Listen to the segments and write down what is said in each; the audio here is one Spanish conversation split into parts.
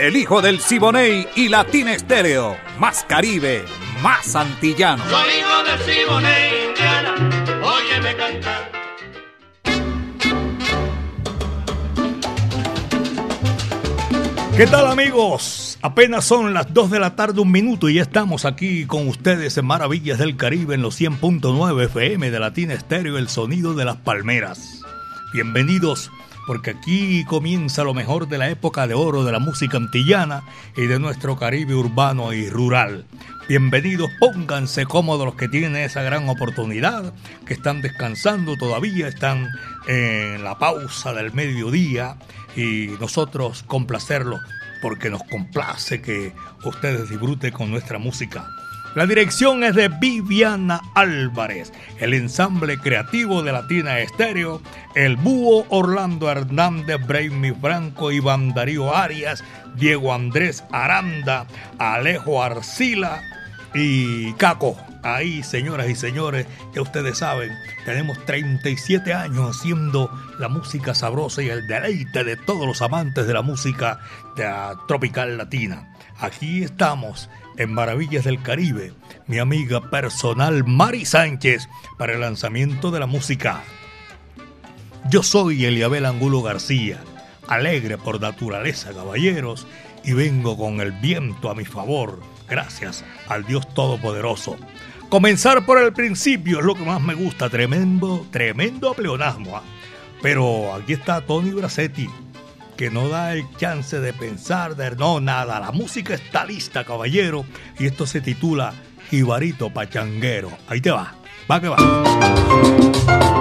El hijo del Siboney y Latina Estéreo. Más Caribe, más antillano. Soy hijo del Siboney, Indiana. Óyeme cantar. ¿Qué tal amigos? Apenas son las 2 de la tarde, un minuto y ya estamos aquí con ustedes en Maravillas del Caribe en los 100.9 FM de Latina Estéreo, el sonido de las palmeras. Bienvenidos porque aquí comienza lo mejor de la época de oro de la música antillana y de nuestro Caribe urbano y rural. Bienvenidos, pónganse cómodos los que tienen esa gran oportunidad, que están descansando todavía, están en la pausa del mediodía y nosotros complacerlos porque nos complace que ustedes disfruten con nuestra música. La dirección es de Viviana Álvarez, el ensamble creativo de Latina Estéreo, el búho Orlando Hernández, Brainy Franco, Iván Darío Arias, Diego Andrés Aranda, Alejo Arcila y Caco. Ahí, señoras y señores, que ustedes saben, tenemos 37 años haciendo la música sabrosa y el deleite de todos los amantes de la música tropical latina. Aquí estamos en Maravillas del Caribe, mi amiga personal Mari Sánchez para el lanzamiento de la música. Yo soy Eliabel Angulo García, alegre por naturaleza, caballeros, y vengo con el viento a mi favor, gracias al Dios Todopoderoso. Comenzar por el principio es lo que más me gusta, tremendo, tremendo pleonasmo. ¿ah? Pero aquí está Tony Bracetti que no da el chance de pensar, de no, nada. La música está lista, caballero. Y esto se titula Jibarito Pachanguero. Ahí te va, va que va.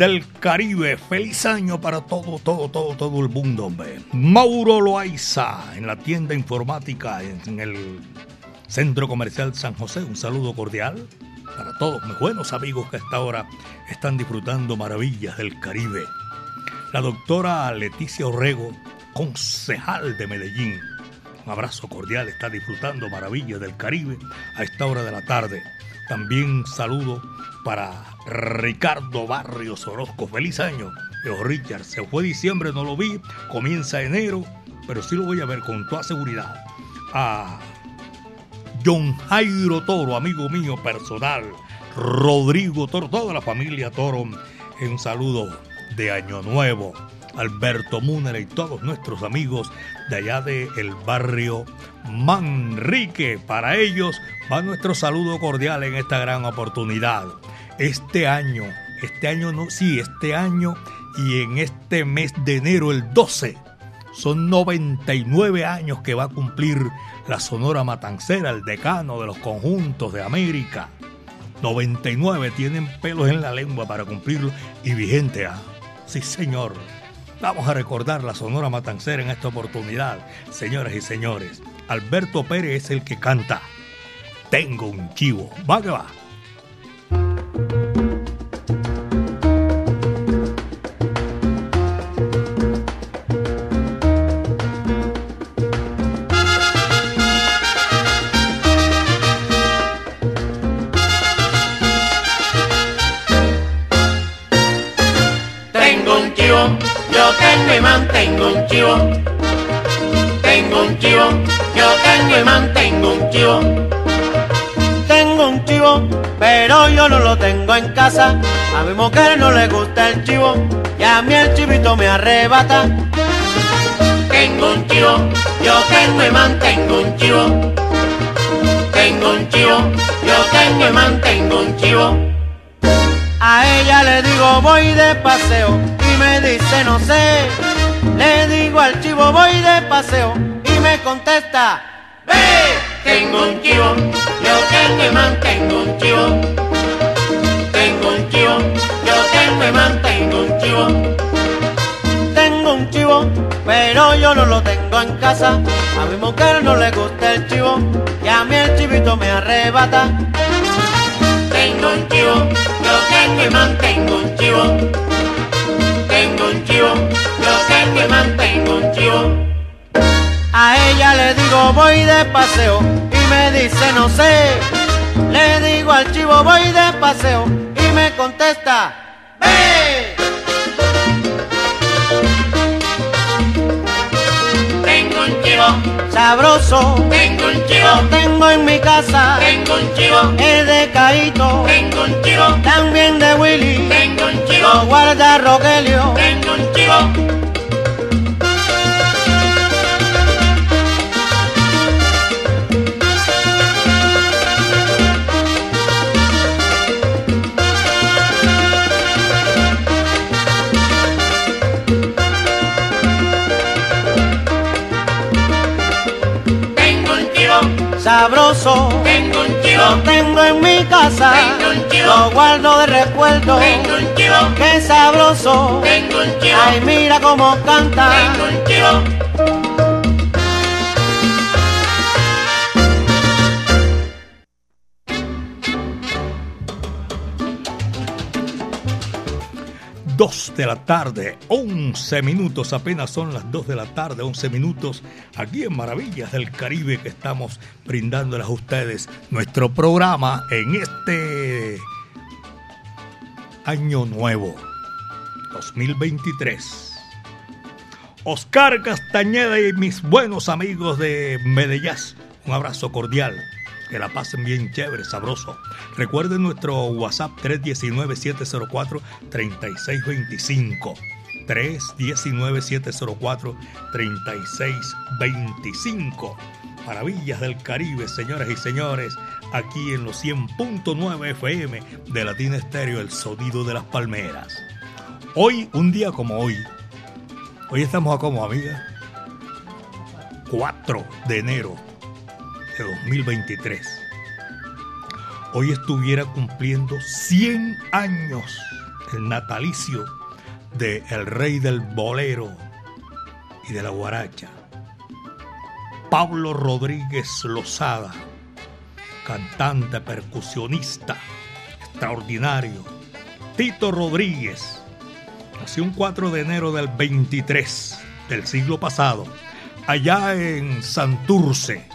Del Caribe. Feliz año para todo, todo, todo, todo el mundo. Mauro Loaiza en la tienda informática en el Centro Comercial San José. Un saludo cordial para todos mis buenos amigos que hasta ahora están disfrutando Maravillas del Caribe. La doctora Leticia Orrego, concejal de Medellín. Un abrazo cordial, está disfrutando Maravillas del Caribe a esta hora de la tarde. También saludo para Ricardo Barrios Orozco. Feliz año. Yo, Richard, se fue diciembre, no lo vi. Comienza enero, pero sí lo voy a ver con toda seguridad. A John Jairo Toro, amigo mío personal. Rodrigo Toro, toda la familia Toro. Un saludo de Año Nuevo. Alberto Múnera y todos nuestros amigos de allá del el barrio Manrique. Para ellos va nuestro saludo cordial en esta gran oportunidad este año, este año no, sí, este año y en este mes de enero, el 12, son 99 años que va a cumplir la Sonora Matancera, el decano de los conjuntos de América. 99 tienen pelos en la lengua para cumplirlo y vigente a. Sí, señor. Vamos a recordar la Sonora Matancera en esta oportunidad, señoras y señores. Alberto Pérez es el que canta. Tengo un chivo. Va que va. Mantengo un chivo. Tengo un chivo, yo tengo y mantengo un chivo. Tengo un chivo, pero yo no lo tengo en casa. A mi mujer no le gusta el chivo y a mí el chivito me arrebata. Tengo un chivo, yo tengo y mantengo un chivo. Tengo un chivo, yo tengo y mantengo un chivo. A ella le digo voy de paseo y me dice no sé. Le digo al chivo voy de paseo y me contesta ¡Ve! Tengo un chivo, yo tengo y mantengo un chivo. Tengo un chivo, yo tengo y mantengo un chivo. Tengo un chivo, pero yo no lo tengo en casa. A mi mujer no le gusta el chivo y a mí el chivito me arrebata. Tengo un chivo, yo tengo y mantengo un chivo. Yo. A ella le digo voy de paseo y me dice no sé. Le digo al chivo voy de paseo y me contesta ¡Ve! Tengo un chivo, Sabroso, tengo un chivo, tengo en mi casa. tengo un chivo, Es de Caíto, tengo un chivo, también de Willy. tengo un Lo chivo, guarda Rogelio. tengo un chivo. Sabroso, tengo un lo chivo, tengo en mi casa. Tengo un chivo. Lo guardo de recuerdo. tengo un chivo, Qué sabroso. tengo un chivo, Ay, mira cómo canta. tengo un chivo. Dos de la tarde, 11 minutos, apenas son las 2 de la tarde, 11 minutos, aquí en Maravillas del Caribe que estamos brindándoles a ustedes nuestro programa en este año nuevo, 2023. Oscar Castañeda y mis buenos amigos de Medellín, un abrazo cordial. Que la pasen bien chévere, sabroso. Recuerden nuestro WhatsApp 319-704-3625. 319-704-3625. Maravillas del Caribe, señoras y señores, aquí en los 100.9 FM de Latina Estéreo, el sonido de las palmeras. Hoy, un día como hoy, hoy estamos a como, amiga, 4 de enero de 2023. Hoy estuviera cumpliendo 100 años el natalicio de el rey del bolero y de la guaracha. Pablo Rodríguez Lozada, cantante, percusionista, extraordinario. Tito Rodríguez, nació un 4 de enero del 23 del siglo pasado, allá en Santurce.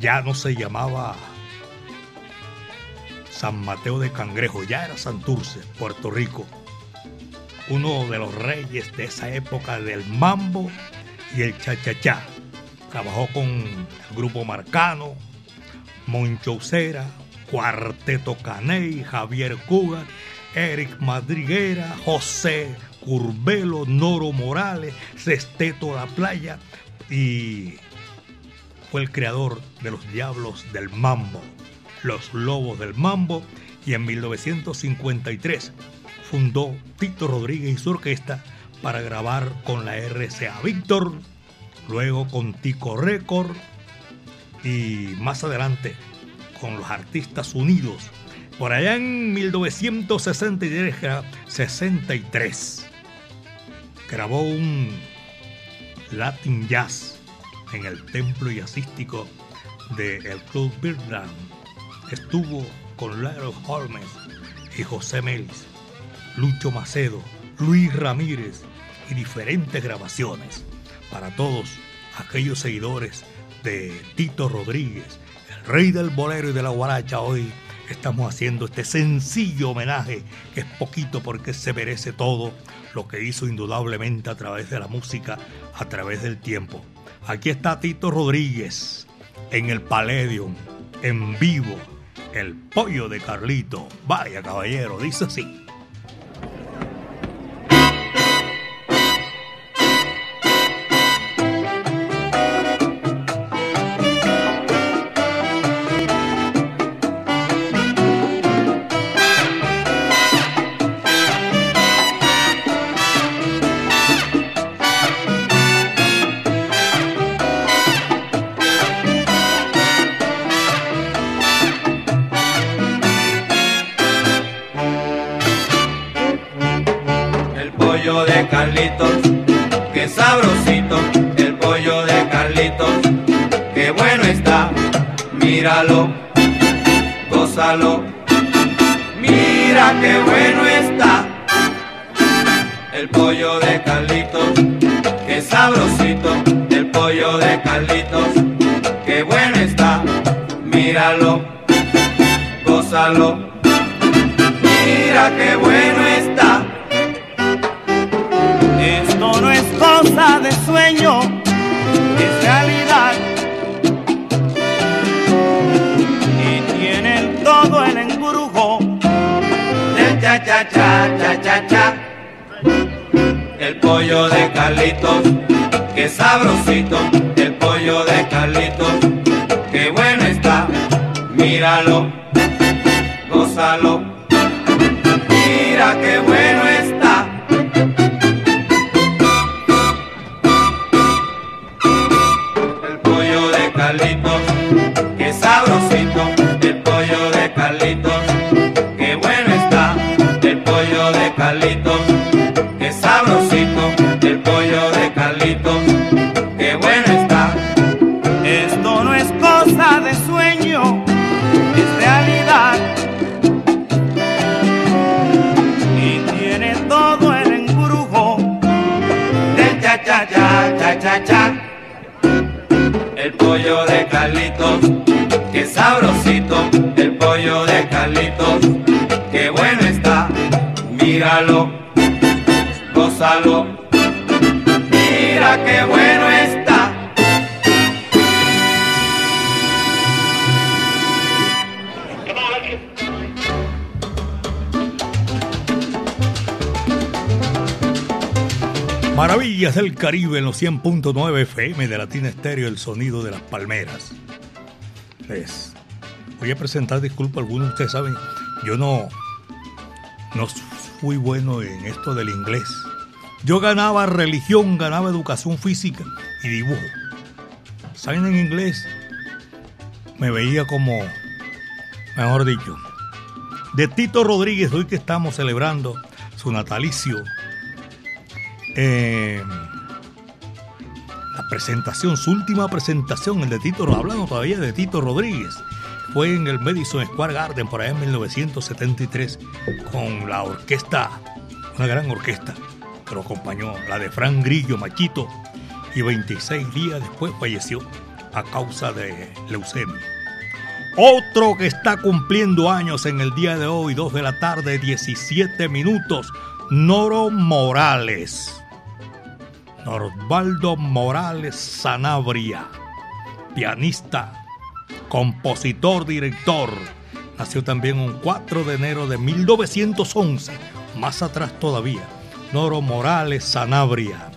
Ya no se llamaba San Mateo de Cangrejo, ya era Santurce, Puerto Rico. Uno de los reyes de esa época del mambo y el cha-cha-cha. Trabajó con el grupo Marcano, Moncho Cera, Cuarteto Caney, Javier Cugat, Eric Madriguera, José Curbelo, Noro Morales, Cesteto La Playa y el creador de los Diablos del Mambo, los Lobos del Mambo y en 1953 fundó Tito Rodríguez y su orquesta para grabar con la RCA Víctor, luego con Tico Record y más adelante con los Artistas Unidos. Por allá en 1963 grabó un Latin Jazz en el templo jazzístico del Club Birdland. Estuvo con Laro Holmes y José Melis, Lucho Macedo, Luis Ramírez y diferentes grabaciones para todos aquellos seguidores de Tito Rodríguez, el rey del bolero y de la guaracha. Hoy estamos haciendo este sencillo homenaje que es poquito porque se merece todo lo que hizo indudablemente a través de la música, a través del tiempo. Aquí está Tito Rodríguez en el Palladium, en vivo, el pollo de Carlito. Vaya caballero, dice así. Del Caribe en los 100.9 FM de Latina Estéreo, el sonido de las palmeras. Les voy a presentar, disculpa, algunos de ustedes saben, yo no, no fui bueno en esto del inglés. Yo ganaba religión, ganaba educación física y dibujo. ¿Saben en inglés? Me veía como, mejor dicho, de Tito Rodríguez, hoy que estamos celebrando su natalicio. Eh, la presentación, su última presentación, el de Tito, hablando todavía de Tito Rodríguez, fue en el Madison Square Garden por allá en 1973 con la orquesta, una gran orquesta que lo acompañó, la de Fran Grillo Machito, y 26 días después falleció a causa de leucemia. Otro que está cumpliendo años en el día de hoy, 2 de la tarde, 17 minutos, Noro Morales. Norvaldo Morales Sanabria, pianista, compositor, director. Nació también un 4 de enero de 1911, más atrás todavía. Noro Morales Sanabria,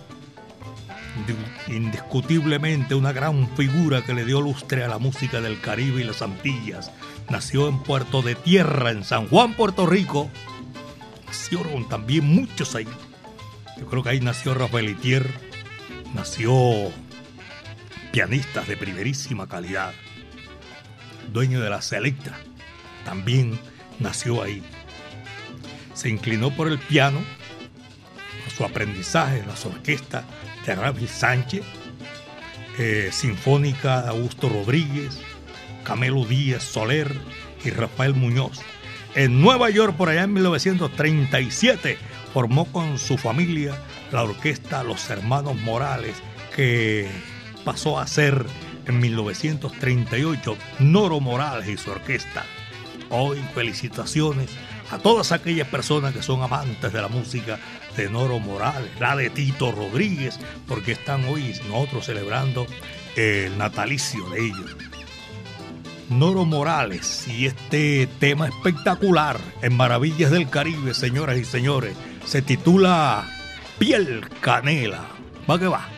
indiscutiblemente una gran figura que le dio lustre a la música del Caribe y las Antillas. Nació en Puerto de Tierra, en San Juan, Puerto Rico. Nacieron también muchos ahí. Yo creo que ahí nació Rafael Itier, nació pianistas de primerísima calidad. Dueño de la Selecta, también nació ahí. Se inclinó por el piano, por su aprendizaje en las orquestas de Rafael Sánchez, eh, Sinfónica de Augusto Rodríguez, Camelo Díaz Soler y Rafael Muñoz. En Nueva York, por allá en 1937, formó con su familia la orquesta Los Hermanos Morales, que pasó a ser en 1938 Noro Morales y su orquesta. Hoy felicitaciones a todas aquellas personas que son amantes de la música de Noro Morales, la de Tito Rodríguez, porque están hoy nosotros celebrando el natalicio de ellos. Noro Morales y este tema espectacular en Maravillas del Caribe, señoras y señores, se titula Piel Canela. Va que va.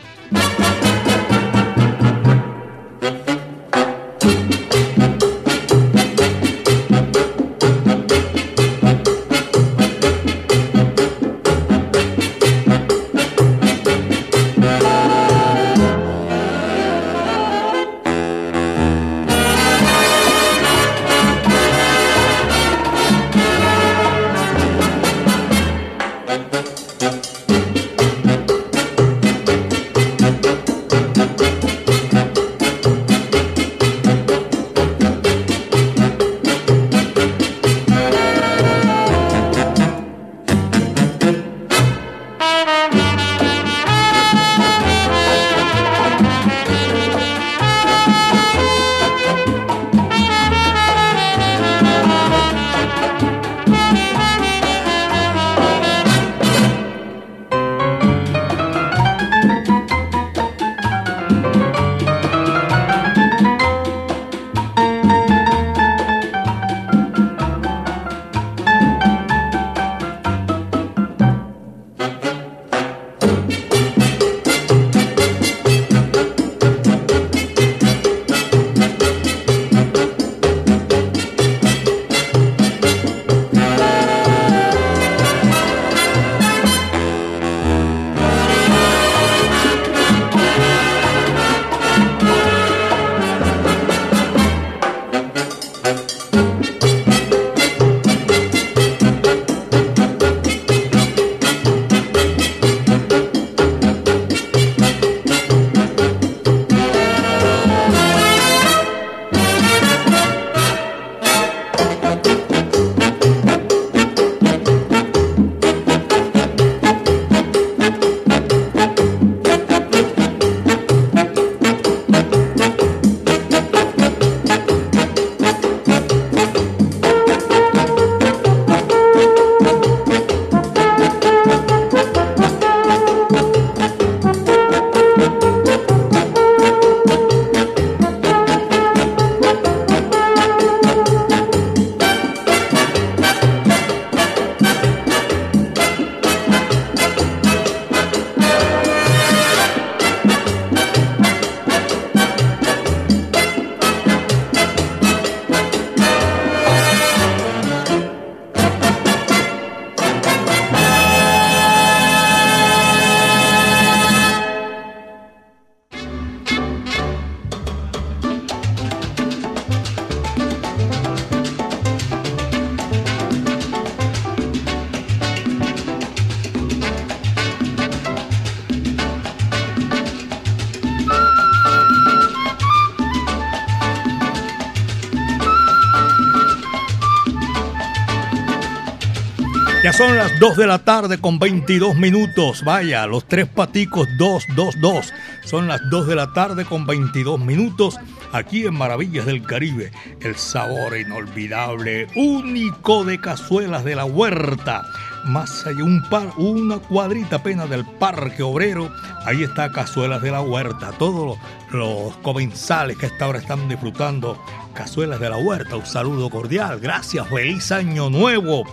Son las 2 de la tarde con 22 minutos. Vaya, los tres paticos 2, 2, 2. Son las 2 de la tarde con 22 minutos aquí en Maravillas del Caribe. El sabor inolvidable, único de cazuelas de la huerta. Más allá, un par, una cuadrita apenas del Parque Obrero. Ahí está Cazuelas de la Huerta. Todos los comensales que hasta ahora están disfrutando Cazuelas de la Huerta. Un saludo cordial. Gracias. Feliz Año Nuevo.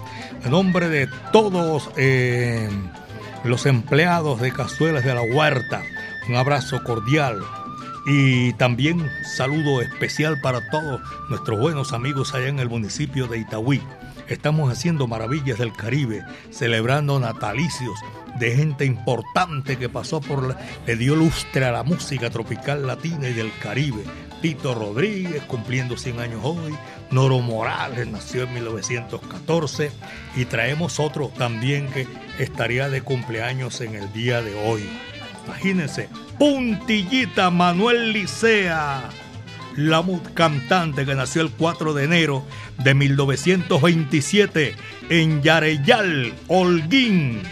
Nombre de todos eh, los empleados de Cazuelas de la Huerta. Un abrazo cordial. Y también saludo especial para todos nuestros buenos amigos allá en el municipio de Itagüí. Estamos haciendo maravillas del Caribe, celebrando natalicios de gente importante que pasó por la, le dio lustre a la música tropical latina y del Caribe. Tito Rodríguez cumpliendo 100 años hoy, Noro Morales nació en 1914 y traemos otro también que estaría de cumpleaños en el día de hoy. Imagínense, Puntillita Manuel Licea, la cantante que nació el 4 de enero de 1927 en Yareyal, Holguín.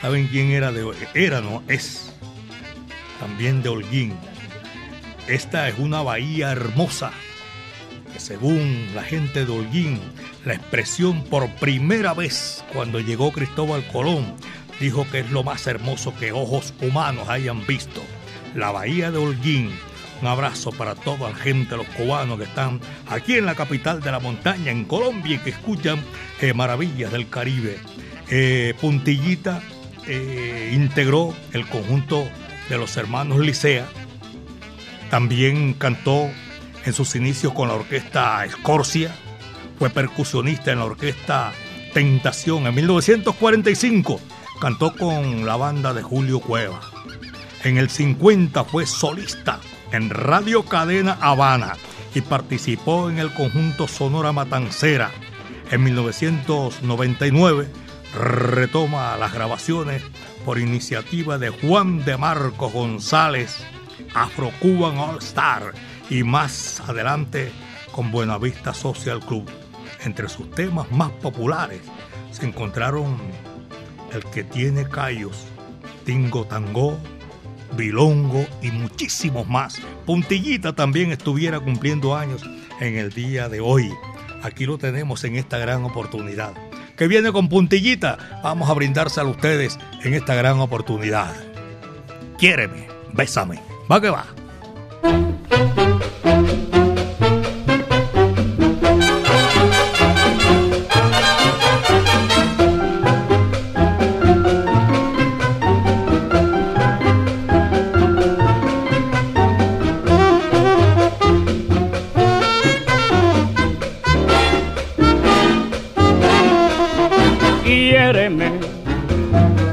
¿Saben quién era de Era, no, es también de Holguín. Esta es una bahía hermosa que según la gente de Holguín, la expresión por primera vez cuando llegó Cristóbal Colón, dijo que es lo más hermoso que ojos humanos hayan visto. La bahía de Holguín. Un abrazo para toda la gente, los cubanos que están aquí en la capital de la montaña, en Colombia, y que escuchan eh, maravillas del Caribe. Eh, Puntillita eh, integró el conjunto de los hermanos Licea. También cantó en sus inicios con la orquesta Escorcia. Fue percusionista en la orquesta Tentación en 1945 Cantó con la banda de Julio Cueva. En el 50 fue solista en Radio Cadena Habana y participó en el conjunto Sonora Matancera. En 1999 retoma las grabaciones por iniciativa de Juan de Marco González, Afro Cuban All Star y más adelante con Buenavista Social Club. Entre sus temas más populares se encontraron el que tiene callos, tingo tango, bilongo y muchísimos más. Puntillita también estuviera cumpliendo años en el día de hoy. Aquí lo tenemos en esta gran oportunidad. Que viene con puntillita, vamos a brindárselo a ustedes en esta gran oportunidad. Quiéreme, bésame. Va que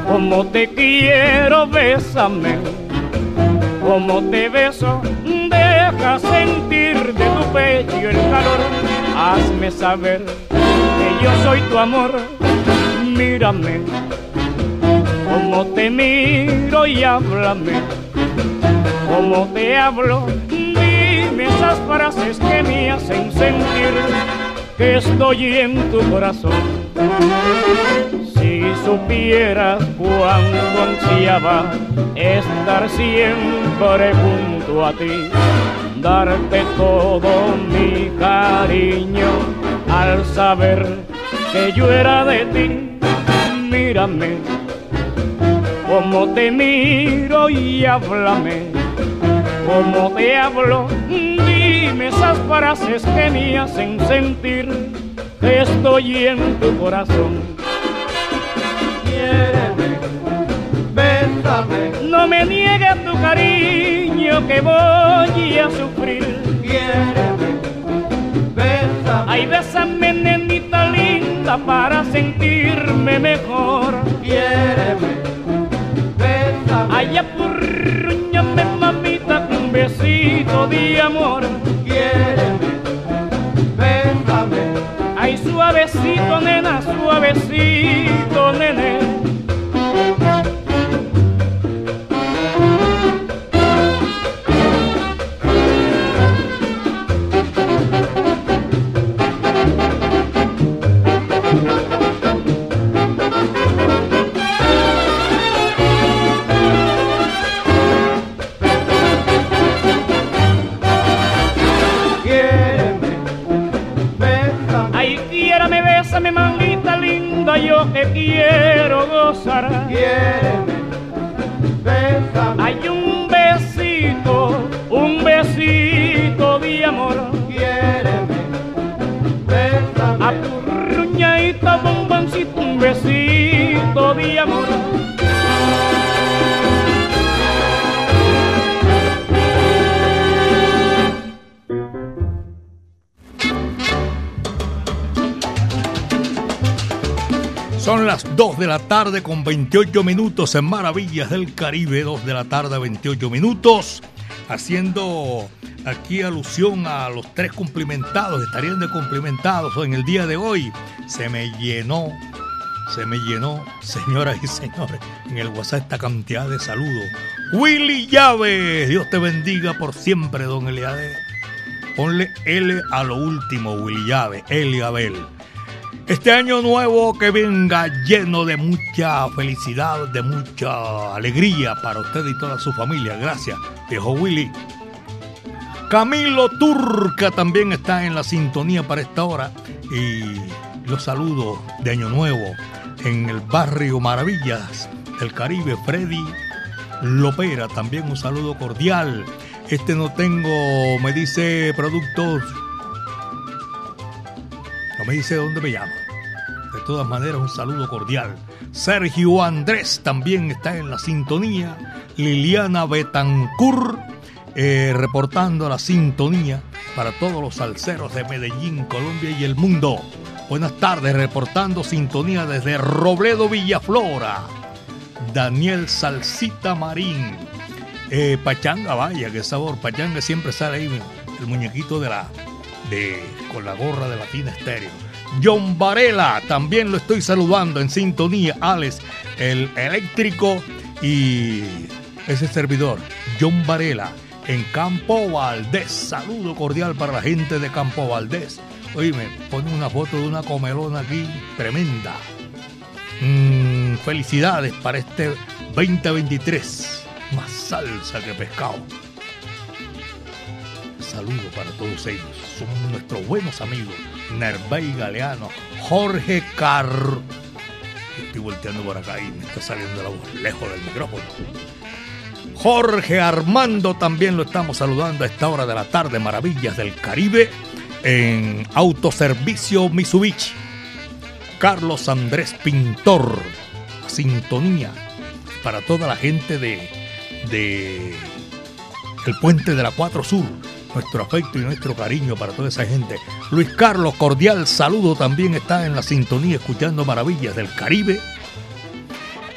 como te quiero, bésame, como te beso, deja sentir de tu pecho el calor, hazme saber que yo soy tu amor, mírame, como te miro y háblame, como te hablo, dime esas frases que me hacen sentir que estoy en tu corazón si supieras cuánto ansiaba estar siempre junto a ti, darte todo mi cariño al saber que yo era de ti, mírame como te miro y háblame como te hablo, dime esas frases que me hacen sentir estoy en tu corazón no me niegues tu cariño que voy a sufrir. Quiéreme, bésame. Ay, bésame, nenita linda, para sentirme mejor. Quiéreme, bésame. Ay, apurruñame, mamita, un besito de amor. Quiéreme, bésame. Suavecito, nena, suavecito, con 28 minutos en Maravillas del Caribe, 2 de la tarde 28 minutos, haciendo aquí alusión a los tres cumplimentados, estarían de cumplimentados en el día de hoy. Se me llenó, se me llenó, señoras y señores, en el WhatsApp esta cantidad de saludos. Willy Llave, Dios te bendiga por siempre, don Eliade. Ponle L a lo último, Willy Llave, Eli Abel. Este año nuevo que venga lleno de mucha felicidad, de mucha alegría para usted y toda su familia. Gracias, viejo Willy. Camilo Turca también está en la sintonía para esta hora. Y los saludos de Año Nuevo en el barrio Maravillas del Caribe. Freddy Lopera, también un saludo cordial. Este no tengo, me dice productos me dice dónde me llama. De todas maneras, un saludo cordial. Sergio Andrés también está en la sintonía. Liliana Betancur eh, reportando la sintonía para todos los salseros de Medellín, Colombia y el mundo. Buenas tardes, reportando sintonía desde Robledo, Villaflora. Daniel Salsita Marín. Eh, Pachanga, vaya, qué sabor. Pachanga siempre sale ahí el muñequito de la de con la gorra de Latina Estéreo. John Varela, también lo estoy saludando en sintonía. Alex, el eléctrico y ese servidor, John Varela, en Campo Valdés. Saludo cordial para la gente de Campo Valdés. Oye, me pone una foto de una comelona aquí tremenda. Mm, felicidades para este 2023. Más salsa que pescado. Saludo para todos ellos. Son nuestros buenos amigos. Nervey Galeano, Jorge Carr. Estoy volteando por acá y me está saliendo la voz lejos del micrófono. Jorge Armando también lo estamos saludando a esta hora de la tarde. Maravillas del Caribe en Autoservicio Mitsubishi. Carlos Andrés Pintor. Sintonía para toda la gente de, de el puente de la 4 Sur. Nuestro afecto y nuestro cariño para toda esa gente. Luis Carlos, cordial saludo, también está en la sintonía escuchando Maravillas del Caribe.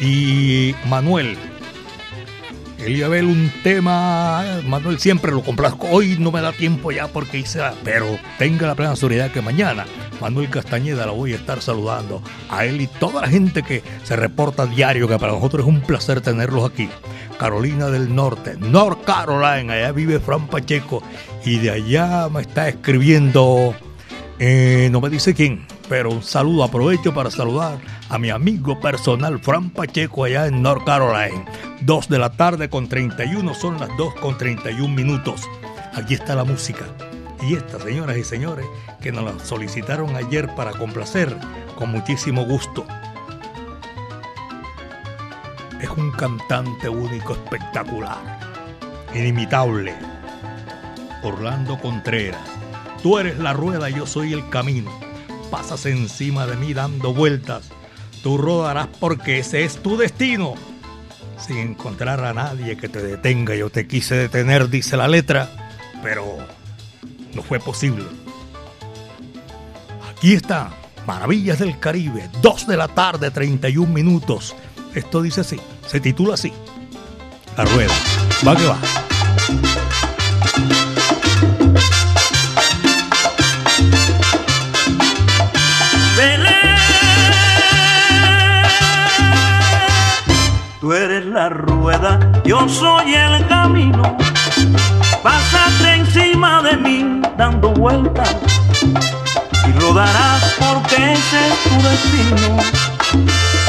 Y Manuel, ver un tema, Manuel siempre lo complazco. Hoy no me da tiempo ya porque hice, la- pero tenga la plena seguridad que mañana Manuel Castañeda lo voy a estar saludando a él y toda la gente que se reporta diario, que para nosotros es un placer tenerlos aquí. Carolina del Norte, North Carolina, allá vive Fran Pacheco y de allá me está escribiendo, eh, no me dice quién, pero un saludo, aprovecho para saludar a mi amigo personal Fran Pacheco allá en North Carolina. 2 de la tarde con 31, son las 2 con 31 minutos. Aquí está la música. Y esta, señoras y señores, que nos la solicitaron ayer para complacer con muchísimo gusto. Es un cantante único, espectacular, inimitable. Orlando Contreras. Tú eres la rueda, yo soy el camino. Pasas encima de mí dando vueltas. Tú rodarás porque ese es tu destino. Sin encontrar a nadie que te detenga, yo te quise detener, dice la letra, pero no fue posible. Aquí está, Maravillas del Caribe, 2 de la tarde, 31 minutos. Esto dice así, se titula así. La rueda. Va que va. Yo soy el camino. Pásate encima de mí dando vueltas y rodarás porque ese es tu destino.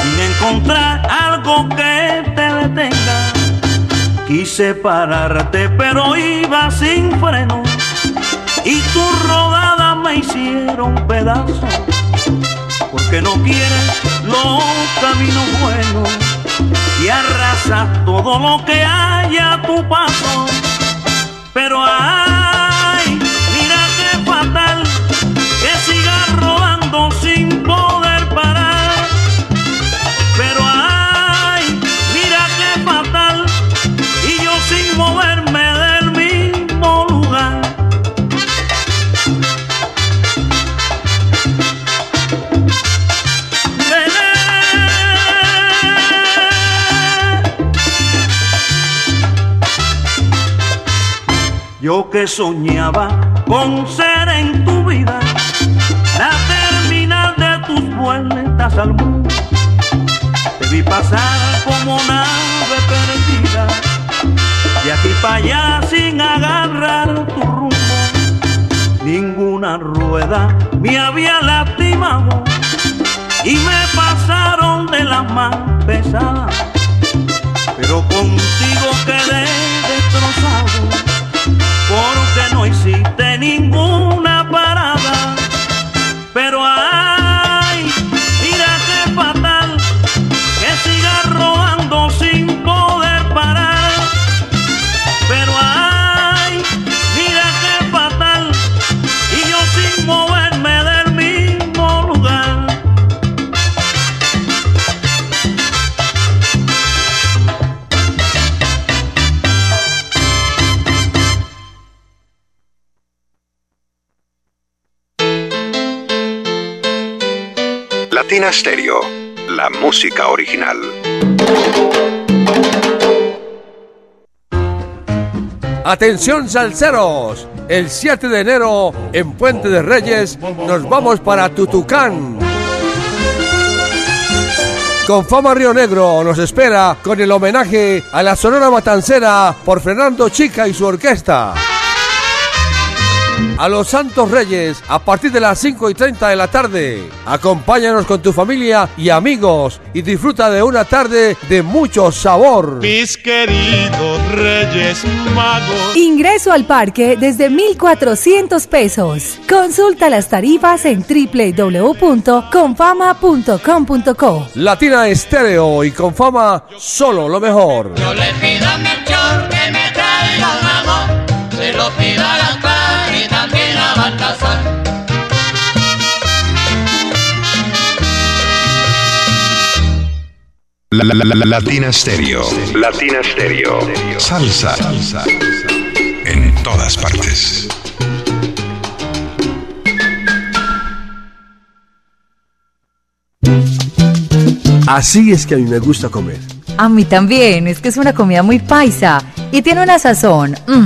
Sin encontrar algo que te detenga, quise pararte, pero iba sin freno y tus rodadas me hicieron pedazos porque no quieres los caminos buenos y arrasas todo lo que haya a tu paso. Pero Yo que soñaba con ser en tu vida la terminal de tus vueltas al mundo. Te vi pasar como nave perdida, de aquí para allá sin agarrar tu rumbo. Ninguna rueda me había lastimado y me pasaron de las más pesadas. Pero contigo quedé destrozado no hiciste ninguna Stereo, la música original. Atención salseros, el 7 de enero en Puente de Reyes nos vamos para Tutucán. Con Fama Río Negro nos espera con el homenaje a la Sonora Matancera por Fernando Chica y su orquesta. A los Santos Reyes a partir de las 5 y 30 de la tarde. Acompáñanos con tu familia y amigos y disfruta de una tarde de mucho sabor. Mis queridos Reyes Magos. Ingreso al parque desde 1,400 pesos. Consulta las tarifas en www.confama.com.co. Latina Estéreo y con fama solo lo mejor. Yo le pido a Melchor que me traiga un amor, se lo pido a la la, la- Latina Stereo. Latina Stereo. Salsa. Salsa. En todas partes. Así es que a mí me gusta comer. A mí también, es que es una comida muy paisa y tiene una sazón, mm,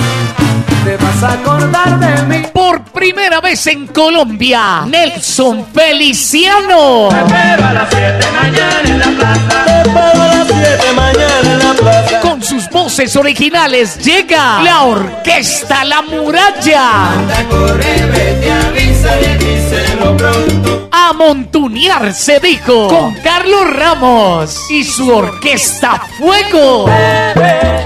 te vas a acordar de mí. Por primera vez en Colombia, Nelson Feliciano. Te espero a las 7 mañana en la plaza. Te espero a las 7 mañana en la plaza. Con sus voces originales llega la orquesta La Muralla. Anda, corre, vete, avísale, díselo pronto. A montunear se dijo con Carlos Ramos y su orquesta Fuego. Bebé,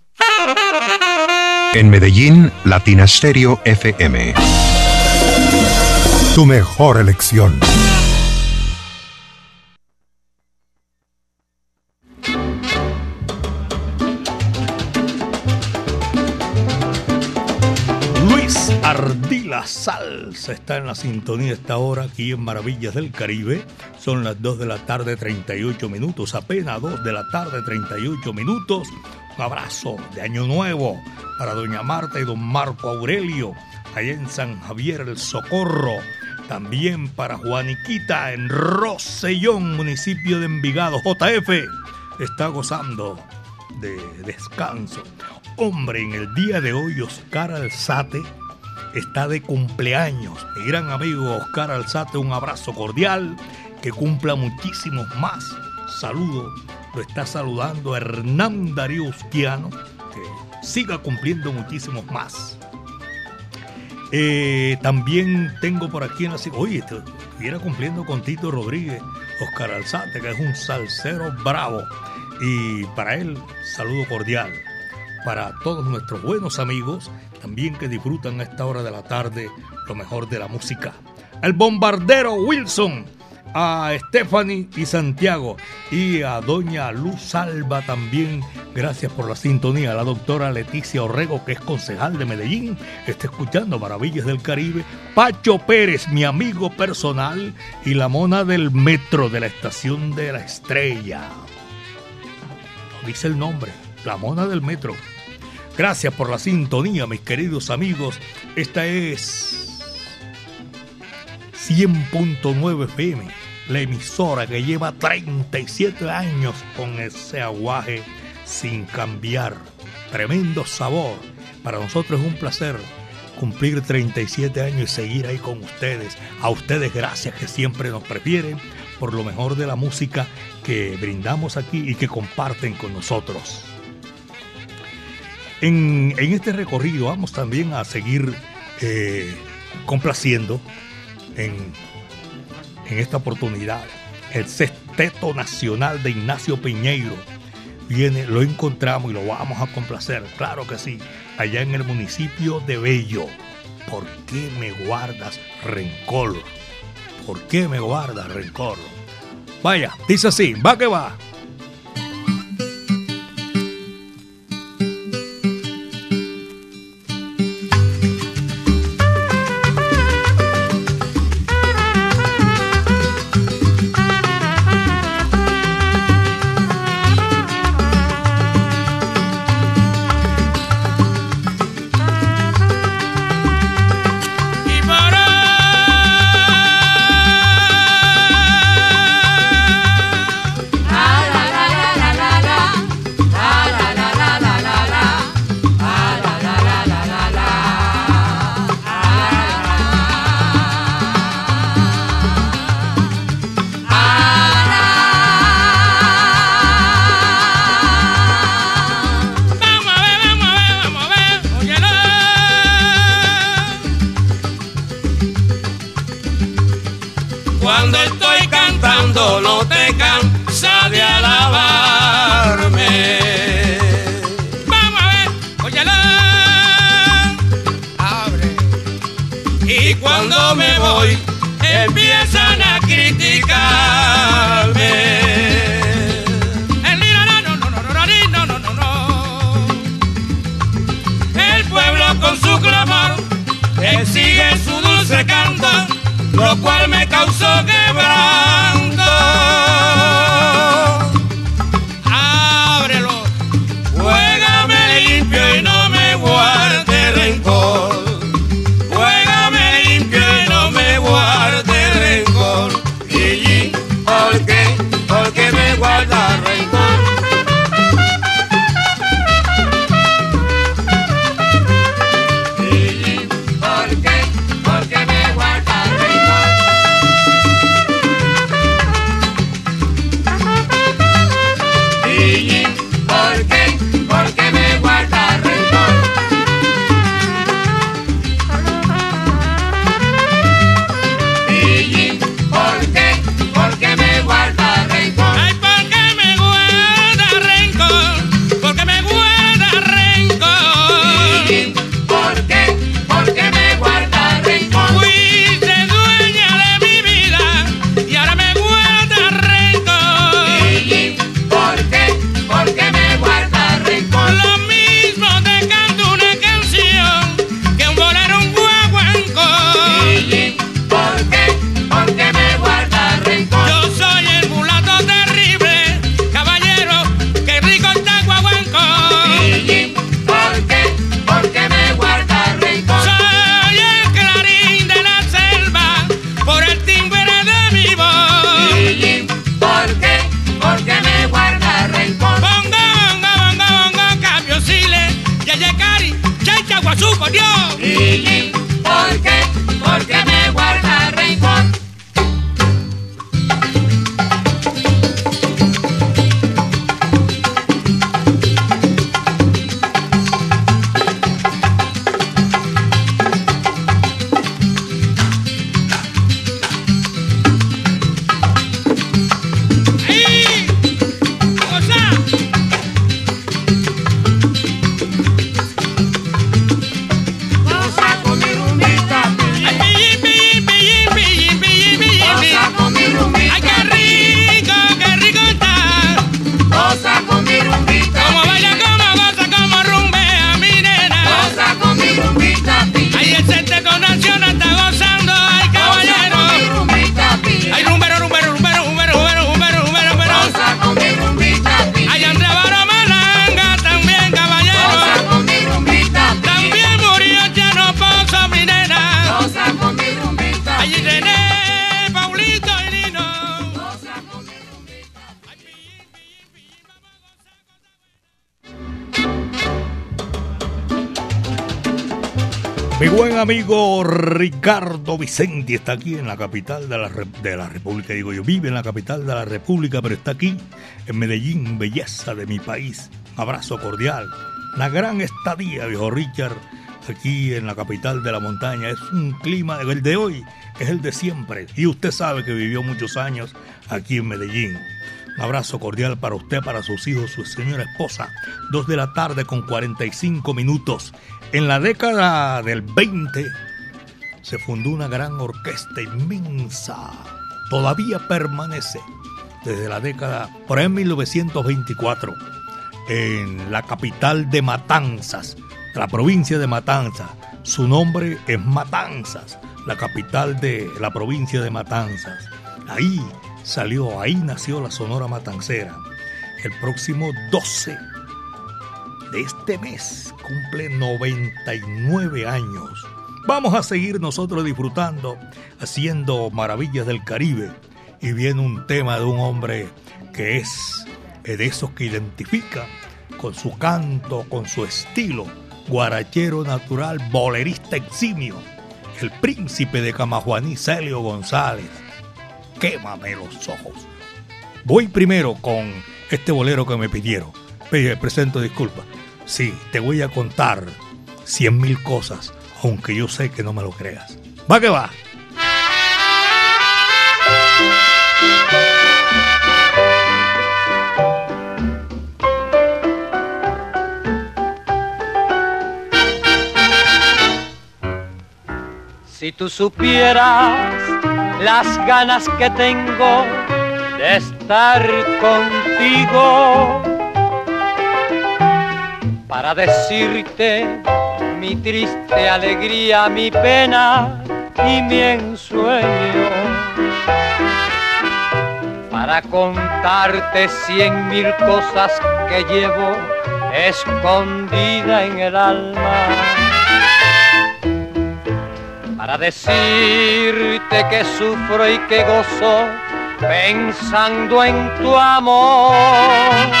En Medellín, Latina Stereo FM. Tu mejor elección. Luis Ardila Salsa está en la sintonía esta hora aquí en Maravillas del Caribe. Son las 2 de la tarde, 38 minutos, apenas 2 de la tarde, 38 minutos. Un abrazo de Año Nuevo para doña Marta y don Marco Aurelio, allá en San Javier el Socorro. También para Juaniquita en Rosellón, municipio de Envigado. JF está gozando de descanso. Hombre, en el día de hoy Oscar Alzate está de cumpleaños. Mi gran amigo Oscar Alzate, un abrazo cordial, que cumpla muchísimos más. Saludo, lo está saludando Hernán Darío Usquiano, que siga cumpliendo muchísimos más. Eh, también tengo por aquí en la oye, estuviera cumpliendo con Tito Rodríguez, Oscar Alzate, que es un salsero bravo. Y para él, saludo cordial. Para todos nuestros buenos amigos, también que disfrutan a esta hora de la tarde lo mejor de la música. El bombardero Wilson, a Stephanie y Santiago y a doña Luz Salva también, gracias por la sintonía. La doctora Leticia Orrego, que es concejal de Medellín, está escuchando Maravillas del Caribe. Pacho Pérez, mi amigo personal, y la mona del metro de la estación de la estrella. No dice el nombre, la mona del metro. Gracias por la sintonía, mis queridos amigos. Esta es 100.9 FM, la emisora que lleva 37 años con ese aguaje sin cambiar. Tremendo sabor. Para nosotros es un placer cumplir 37 años y seguir ahí con ustedes. A ustedes gracias que siempre nos prefieren por lo mejor de la música que brindamos aquí y que comparten con nosotros. En, en este recorrido vamos también a seguir eh, complaciendo en, en esta oportunidad el Sexteto Nacional de Ignacio Piñeiro. Viene, lo encontramos y lo vamos a complacer, claro que sí, allá en el municipio de Bello. ¿Por qué me guardas rencor? ¿Por qué me guardas rencor? Vaya, dice así, va que va. Amigo Ricardo Vicenti está aquí en la capital de la, de la República. Digo yo, vive en la capital de la República, pero está aquí en Medellín, belleza de mi país. Un abrazo cordial. Una gran estadía, viejo Richard, aquí en la capital de la montaña. Es un clima, el de hoy es el de siempre. Y usted sabe que vivió muchos años aquí en Medellín. Un abrazo cordial para usted, para sus hijos, su señora esposa. Dos de la tarde con 45 minutos. En la década del 20 se fundó una gran orquesta inmensa. Todavía permanece desde la década, por ahí en 1924, en la capital de Matanzas, la provincia de Matanzas. Su nombre es Matanzas, la capital de la provincia de Matanzas. Ahí salió, ahí nació la Sonora Matancera. El próximo 12 de este mes cumple 99 años. Vamos a seguir nosotros disfrutando, haciendo maravillas del Caribe. Y viene un tema de un hombre que es de esos que identifica con su canto, con su estilo, guarachero natural, bolerista eximio, el príncipe de Camajuaní, Celio González. Quémame los ojos. Voy primero con este bolero que me pidieron. Pe- Presento disculpas. Sí, te voy a contar cien mil cosas, aunque yo sé que no me lo creas. Va que va. Si tú supieras las ganas que tengo de estar contigo para decirte mi triste alegría, mi pena y mi ensueño. Para contarte cien mil cosas que llevo escondida en el alma. Para decirte que sufro y que gozo pensando en tu amor.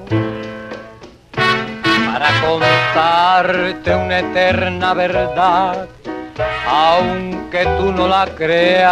para contarte una eterna verdad aunque tú no la creas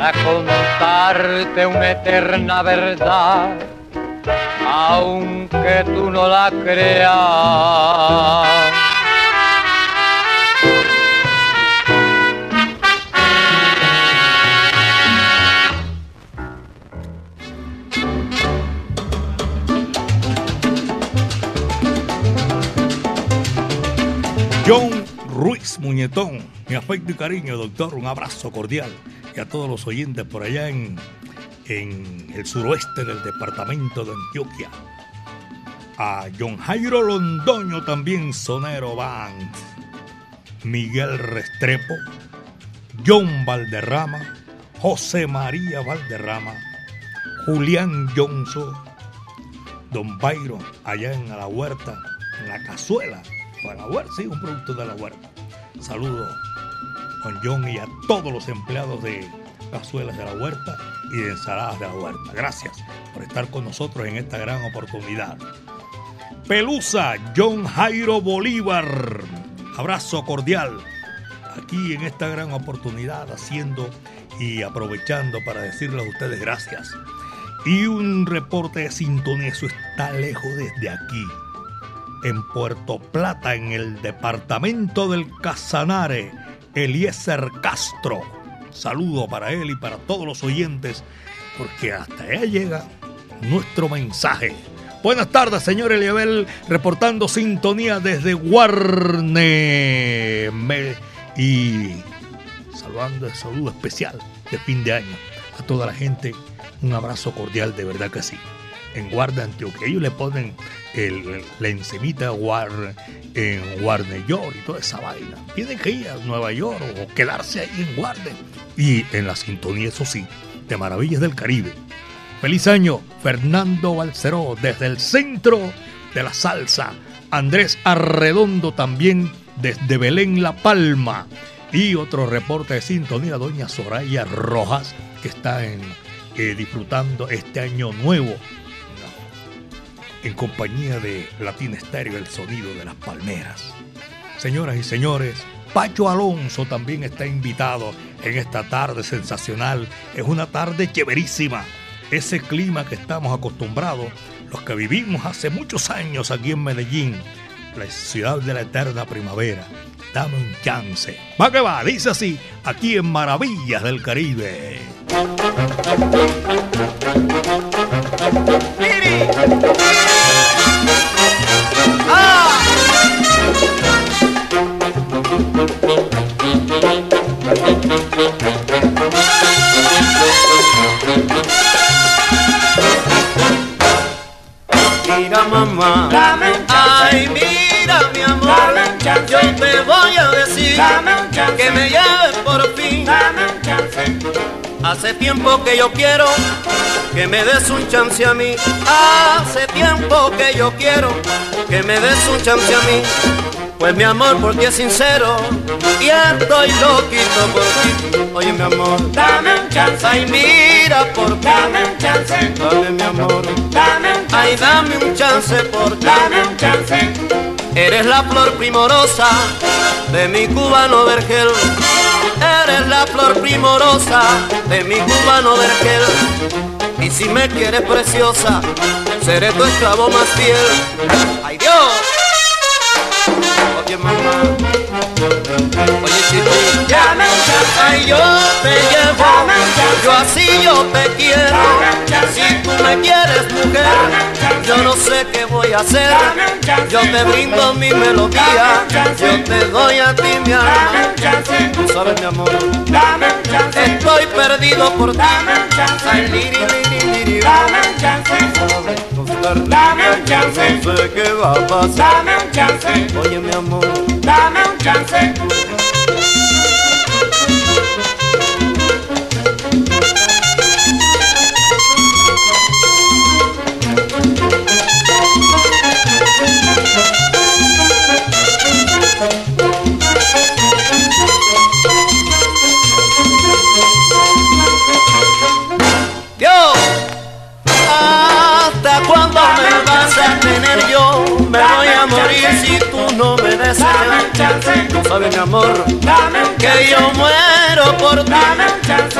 para contarte una eterna verdad, aunque tú no la creas. John Ruiz Muñetón, mi afecto y cariño, doctor, un abrazo cordial y a todos los oyentes por allá en, en el suroeste del departamento de Antioquia. A John Jairo Londoño también, Sonero Band. Miguel Restrepo, John Valderrama, José María Valderrama, Julián Johnson, Don Byron, allá en la huerta, en la cazuela, para la huerta, sí, un producto de la huerta. Saludos Don John y a todos los empleados de cazuelas de la huerta y de ensaladas de la huerta. Gracias por estar con nosotros en esta gran oportunidad. Pelusa, John Jairo Bolívar. Abrazo cordial. Aquí en esta gran oportunidad haciendo y aprovechando para decirles a ustedes gracias. Y un reporte de sintonía, está lejos desde aquí. En Puerto Plata, en el departamento del Casanare, Eliezer Castro. Saludo para él y para todos los oyentes, porque hasta allá llega nuestro mensaje. Buenas tardes, señor Eliabel, reportando sintonía desde Guarne. Me- y saludando saludo especial de fin de año a toda la gente. Un abrazo cordial, de verdad que sí. En Guarda, Antioquia. Ellos le ponen el- la encimita Guar, en Warner York y toda esa vaina. Tienen que ir a Nueva York o quedarse ahí en Guardia. Y en la sintonía, eso sí, de Maravillas del Caribe. Feliz año, Fernando Balceró, desde el centro de la salsa. Andrés Arredondo también desde Belén La Palma. Y otro reporte de sintonía, doña Soraya Rojas, que está en, eh, disfrutando este año nuevo en compañía de Latina Estéreo, el sonido de las palmeras. Señoras y señores, Pacho Alonso también está invitado en esta tarde sensacional. Es una tarde chéverísima. Ese clima que estamos acostumbrados, los que vivimos hace muchos años aquí en Medellín, la ciudad de la eterna primavera. Dame un chance. Va que va, dice así, aquí en Maravillas del Caribe. mamá. Ay, mira, mi amor. Yo te voy a decir que me lleves por fin. Chance. Hace tiempo que yo quiero que me des un chance a mí. Hace tiempo que yo quiero que me des un chance a mí. Pues mi amor por ti es sincero y estoy loquito por ti. Oye mi amor, dame un chance. Ay mira por ti. Dame un chance. Dame mi amor. Dame un chance. Ay dame un chance por ti. Dame un chance. Eres la flor primorosa de mi cubano vergel. Eres la flor primorosa de mi cubano vergel. Y si me quieres preciosa, seré tu esclavo más fiel. ¡Ay Dios! Mamá, oye yo te llevo, yo así yo te quiero. Si tú me quieres mujer, yo no sé qué voy a hacer. Yo te brindo mi melodía, yo te doy a ti mi alma. Tú sabes mi amor, estoy perdido por ti. Ay, Dame dame un chance, no sé qué va a pasar. dame un chance, Oye mi amor, dame un chance. No me deseas. Tú sabes, mi amor, que yo muero por ti.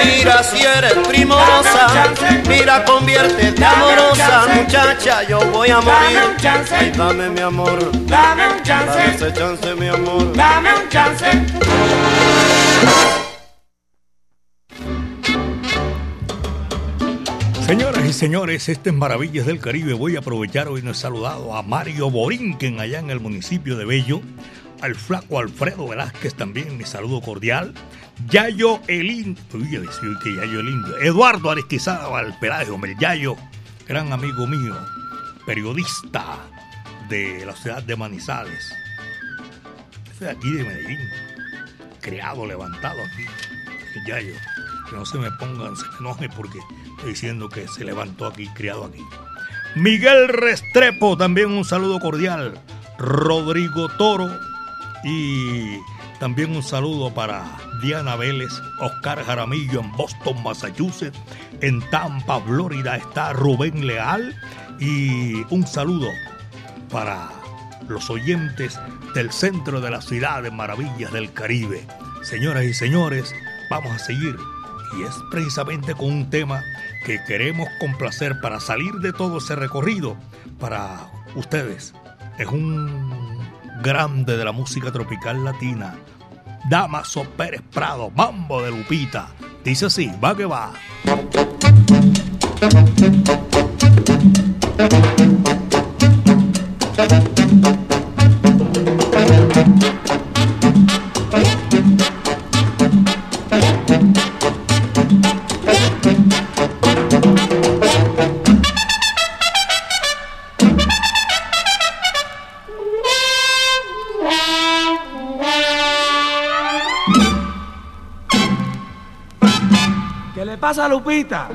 Mira si eres primorosa, mira conviértete amorosa, muchacha, yo voy a morir. Ay, dame mi amor, Dame un dame chance, ese chance, mi amor. dame un chance. Señoras y señores, este es Maravillas del Caribe. Voy a aprovechar hoy nos he saludado a Mario Borinquen allá en el municipio de Bello, al flaco Alfredo Velázquez también, mi saludo cordial. Yayo yo decía que Yayo Elín, Eduardo Aristizábal Pelayo, hombre, Yayo, gran amigo mío, periodista de la ciudad de Manizales. De aquí de Medellín, creado, levantado aquí, el Yayo. Que no se me pongan, se me enojen porque estoy diciendo que se levantó aquí, criado aquí. Miguel Restrepo, también un saludo cordial. Rodrigo Toro y también un saludo para Diana Vélez, Oscar Jaramillo en Boston, Massachusetts. En Tampa, Florida está Rubén Leal y un saludo para los oyentes del centro de la ciudad de Maravillas del Caribe. Señoras y señores, vamos a seguir y es precisamente con un tema que queremos complacer para salir de todo ese recorrido para ustedes. Es un grande de la música tropical latina. Damaso Pérez Prado, Mambo de Lupita. Dice así, va que va. Pasa a Lupita?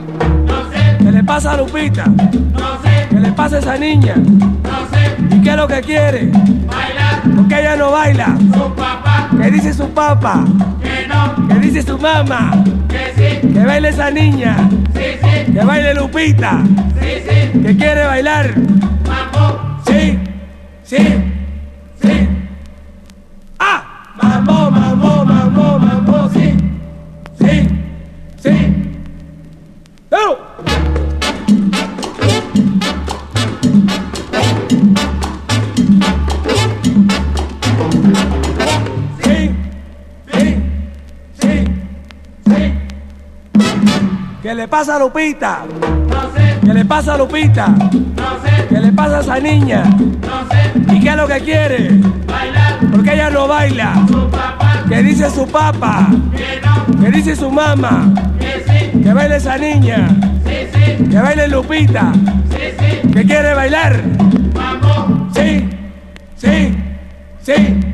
No sé. ¿Qué le pasa a Lupita? No sé. ¿Qué le pasa a esa niña? No sé. ¿Y qué es lo que quiere? Bailar. ¿Por qué ella no baila? Su papá. ¿Qué dice su papá? Que no. ¿Qué dice su mamá? Que sí. Que baile esa niña. Sí, sí. Que baile Lupita. Sí, sí. ¿Que quiere bailar? Mambo. Sí. Sí. ¿Qué le pasa a Lupita? No sé. ¿Qué le pasa a Lupita? No sé. ¿Qué le pasa a esa niña? No sé. ¿Y qué es lo que quiere? Bailar. ¿Por qué ella no baila? Su papá. ¿Qué dice su papá? Que no. ¿Qué dice su mamá? Que sí. ¿Que baile esa niña? Sí, sí. ¿Que baile Lupita? Sí, sí. ¿Que quiere bailar? Mambo. Sí, sí, sí.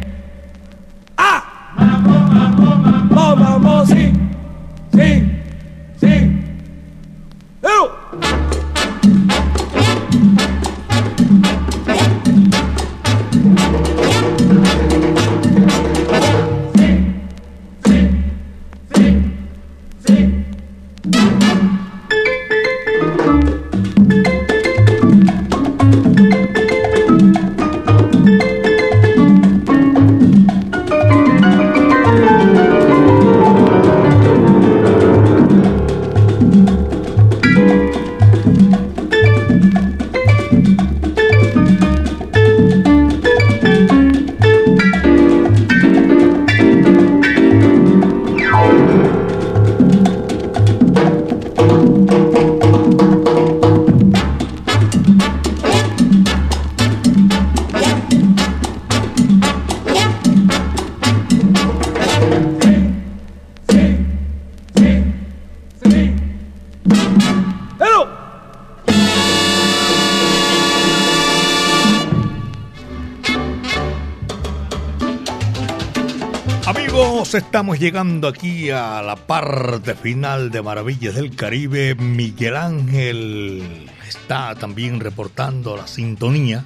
Estamos llegando aquí a la parte final de Maravillas del Caribe. Miguel Ángel está también reportando la sintonía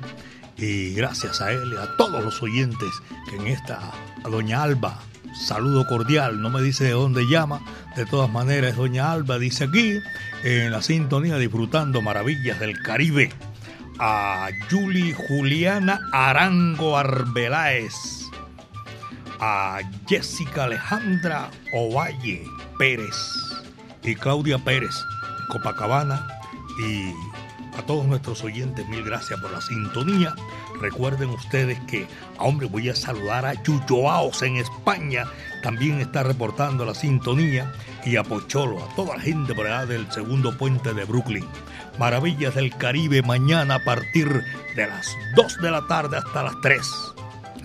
y gracias a él y a todos los oyentes que en esta, a doña Alba, saludo cordial, no me dice de dónde llama, de todas maneras doña Alba dice aquí en la sintonía disfrutando Maravillas del Caribe a Julie Juliana Arango Arbeláez a Jessica Alejandra Ovalle Pérez y Claudia Pérez, Copacabana, y a todos nuestros oyentes, mil gracias por la sintonía. Recuerden ustedes que, hombre, voy a saludar a Chuchoaos en España, también está reportando la sintonía, y a Pocholo, a toda la gente por allá del segundo puente de Brooklyn. Maravillas del Caribe mañana a partir de las 2 de la tarde hasta las 3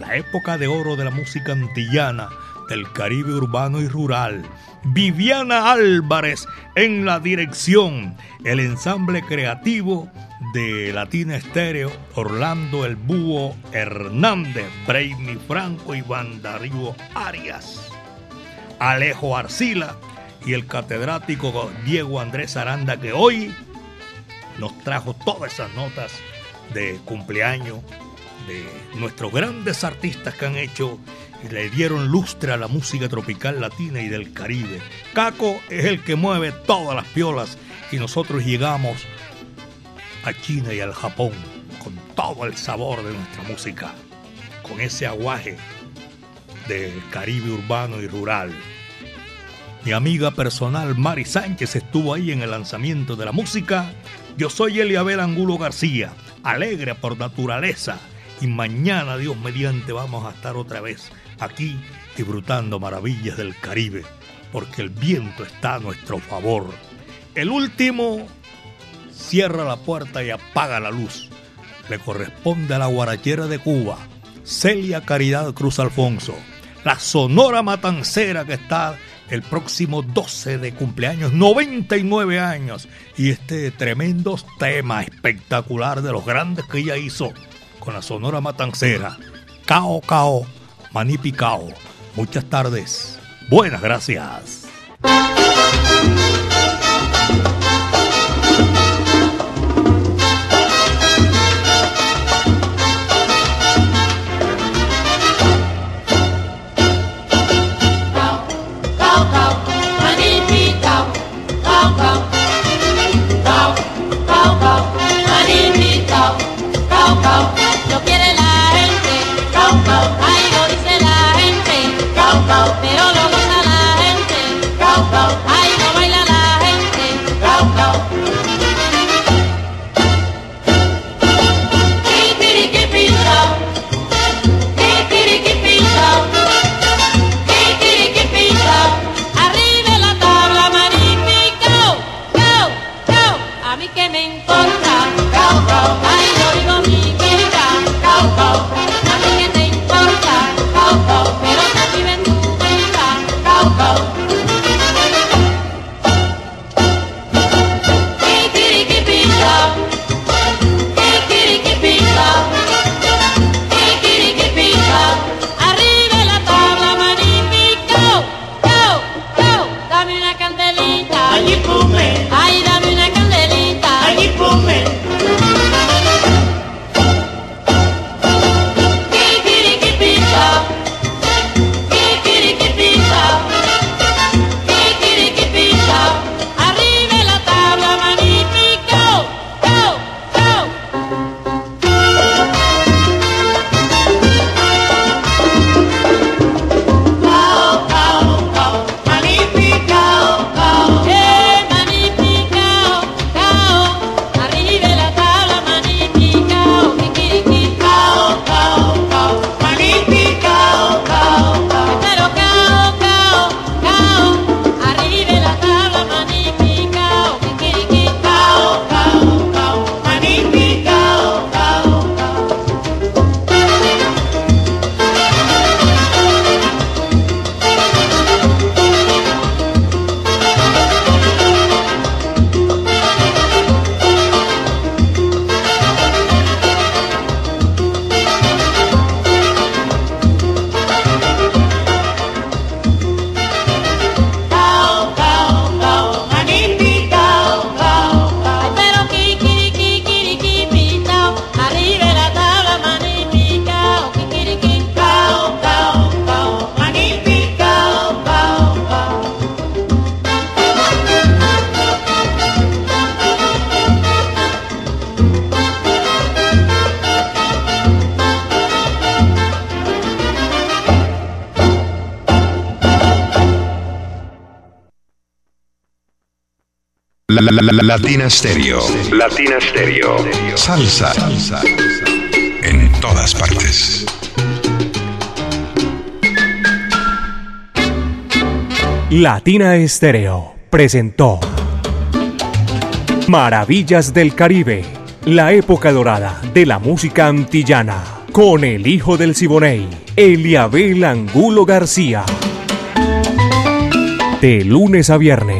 la época de oro de la música antillana, del Caribe urbano y rural. Viviana Álvarez en la dirección, el ensamble creativo de Latina Estéreo, Orlando El Búho Hernández, Brainy Franco y Bandarío Arias, Alejo Arcila y el catedrático Diego Andrés Aranda que hoy nos trajo todas esas notas de cumpleaños nuestros grandes artistas que han hecho y le dieron lustre a la música tropical latina y del Caribe. Caco es el que mueve todas las piolas y nosotros llegamos a China y al Japón con todo el sabor de nuestra música, con ese aguaje del Caribe urbano y rural. Mi amiga personal Mari Sánchez estuvo ahí en el lanzamiento de la música. Yo soy Eliabel Angulo García, alegre por naturaleza y mañana, Dios mediante, vamos a estar otra vez aquí disfrutando maravillas del Caribe, porque el viento está a nuestro favor. El último cierra la puerta y apaga la luz. Le corresponde a la guarachera de Cuba, Celia Caridad Cruz Alfonso, la Sonora Matancera que está el próximo 12 de cumpleaños, 99 años, y este tremendo tema espectacular de los grandes que ella hizo con la Sonora Matancera. Cao Cao, Manipicao. Muchas tardes. Buenas gracias. Latina Stereo. Latina Stereo. Salsa. Salsa. En todas partes. Latina Estéreo presentó Maravillas del Caribe, la época dorada de la música antillana, con el hijo del Siboney, Eliabel Angulo García. De lunes a viernes,